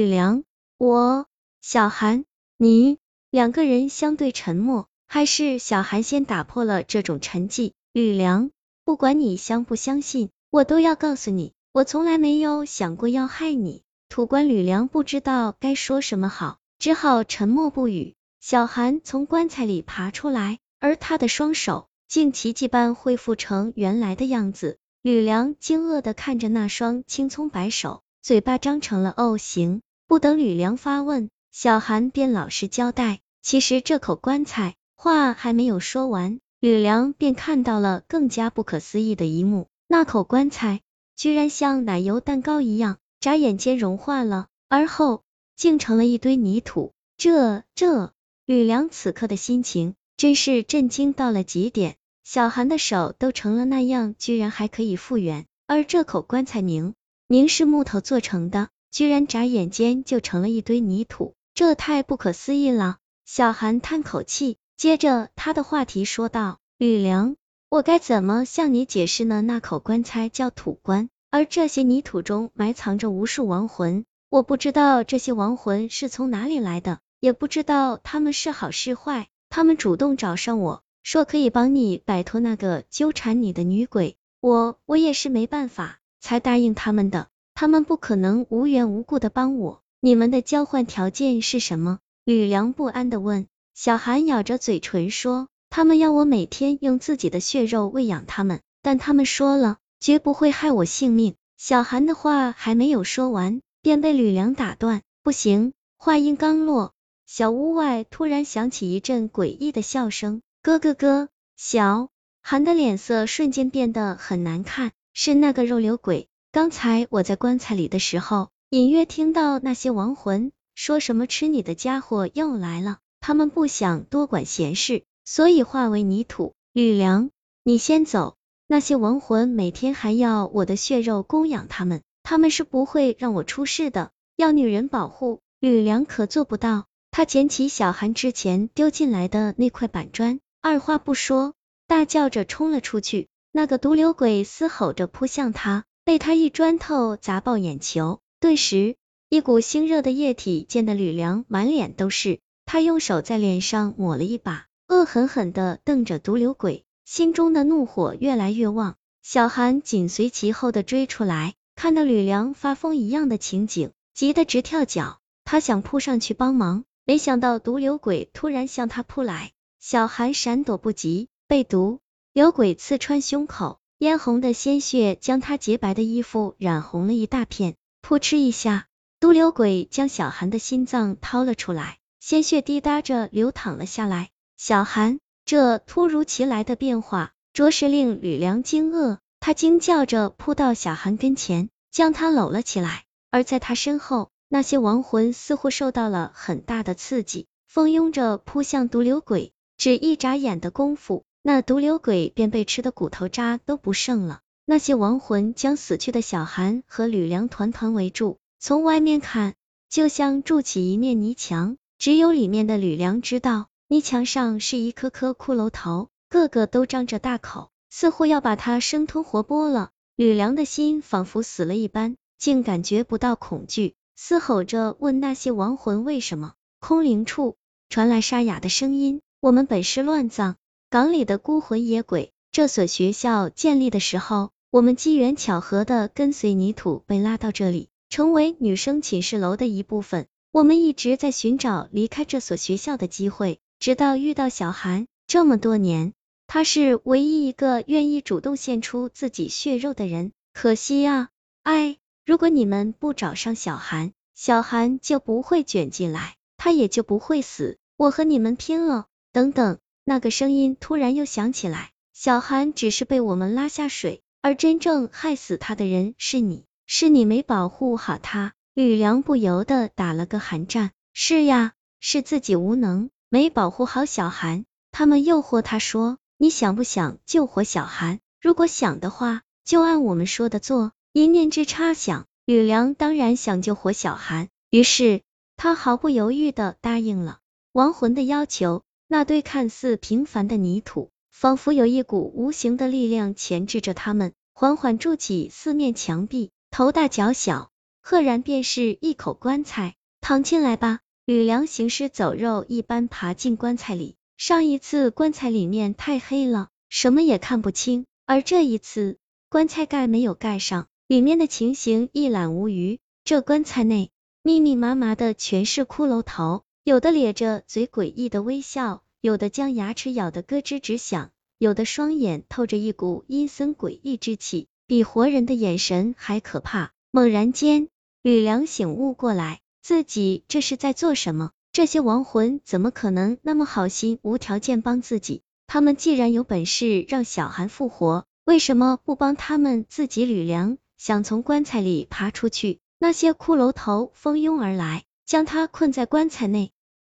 吕梁，我，小韩，你，两个人相对沉默，还是小韩先打破了这种沉寂。吕梁，不管你相不相信，我都要告诉你，我从来没有想过要害你。土官吕梁不知道该说什么好，只好沉默不语。小韩从棺材里爬出来，而他的双手竟奇迹般恢复成原来的样子。吕梁惊愕的看着那双青葱白手，嘴巴张成了 O 形。不等吕梁发问，小韩便老实交代。其实这口棺材话还没有说完，吕梁便看到了更加不可思议的一幕：那口棺材居然像奶油蛋糕一样。眨眼间融化了，而后竟成了一堆泥土。这这，吕梁此刻的心情真是震惊到了极点。小韩的手都成了那样，居然还可以复原。而这口棺材明明是木头做成的，居然眨眼间就成了一堆泥土，这太不可思议了。小韩叹口气，接着他的话题说道：“吕梁，我该怎么向你解释呢？那口棺材叫土棺。”而这些泥土中埋藏着无数亡魂，我不知道这些亡魂是从哪里来的，也不知道他们是好是坏。他们主动找上我说可以帮你摆脱那个纠缠你的女鬼，我我也是没办法才答应他们的。他们不可能无缘无故的帮我。你们的交换条件是什么？吕梁不安的问。小韩咬着嘴唇说，他们要我每天用自己的血肉喂养他们，但他们说了。绝不会害我性命。小韩的话还没有说完，便被吕梁打断。不行！话音刚落，小屋外突然响起一阵诡异的笑声，咯咯咯。小韩的脸色瞬间变得很难看，是那个肉瘤鬼。刚才我在棺材里的时候，隐约听到那些亡魂说什么吃你的家伙又来了，他们不想多管闲事，所以化为泥土。吕梁，你先走。那些亡魂每天还要我的血肉供养他们，他们是不会让我出事的。要女人保护，吕梁可做不到。他捡起小韩之前丢进来的那块板砖，二话不说，大叫着冲了出去。那个毒瘤鬼嘶吼着扑向他，被他一砖头砸爆眼球，顿时一股腥热的液体溅得吕梁满脸都是。他用手在脸上抹了一把，恶狠狠的瞪着毒瘤鬼。心中的怒火越来越旺，小韩紧随其后的追出来，看到吕梁发疯一样的情景，急得直跳脚。他想扑上去帮忙，没想到毒瘤鬼突然向他扑来，小韩闪躲不及，被毒瘤鬼刺穿胸口，嫣红的鲜血将他洁白的衣服染红了一大片。噗嗤一下，毒瘤鬼将小韩的心脏掏了出来，鲜血滴答着流淌了下来。小韩。这突如其来的变化，着实令吕梁惊愕。他惊叫着扑到小韩跟前，将他搂了起来。而在他身后，那些亡魂似乎受到了很大的刺激，蜂拥着扑向毒瘤鬼。只一眨眼的功夫，那毒瘤鬼便被吃的骨头渣都不剩了。那些亡魂将死去的小韩和吕梁团团围住，从外面看，就像筑起一面泥墙。只有里面的吕梁知道。泥墙上是一颗颗骷髅头，个个都张着大口，似乎要把他生吞活剥了。吕梁的心仿佛死了一般，竟感觉不到恐惧，嘶吼着问那些亡魂为什么。空灵处传来沙哑的声音：“我们本是乱葬港里的孤魂野鬼，这所学校建立的时候，我们机缘巧合的跟随泥土被拉到这里，成为女生寝室楼的一部分。我们一直在寻找离开这所学校的机会。”直到遇到小韩，这么多年，他是唯一一个愿意主动献出自己血肉的人。可惜啊，哎，如果你们不找上小韩，小韩就不会卷进来，他也就不会死。我和你们拼了！等等，那个声音突然又响起来。小韩只是被我们拉下水，而真正害死他的人是你，是你没保护好他。吕梁不由得打了个寒战。是呀，是自己无能。没保护好小韩，他们诱惑他说：“你想不想救活小韩？如果想的话，就按我们说的做。”一念之差想，吕梁当然想救活小韩，于是他毫不犹豫的答应了亡魂的要求。那堆看似平凡的泥土，仿佛有一股无形的力量钳制着他们，缓缓筑起四面墙壁，头大脚小。赫然便是一口棺材。躺进来吧。吕梁行尸走肉一般爬进棺材里。上一次棺材里面太黑了，什么也看不清，而这一次棺材盖没有盖上，里面的情形一览无余。这棺材内密密麻麻的全是骷髅头，有的咧着嘴诡异的微笑，有的将牙齿咬得咯吱直响，有的双眼透着一股阴森诡异之气，比活人的眼神还可怕。猛然间，吕梁醒悟过来。自己这是在做什么？这些亡魂怎么可能那么好心无条件帮自己？他们既然有本事让小韩复活，为什么不帮他们自己？吕梁想从棺材里爬出去，那些骷髅头蜂拥而来，将他困在棺材内。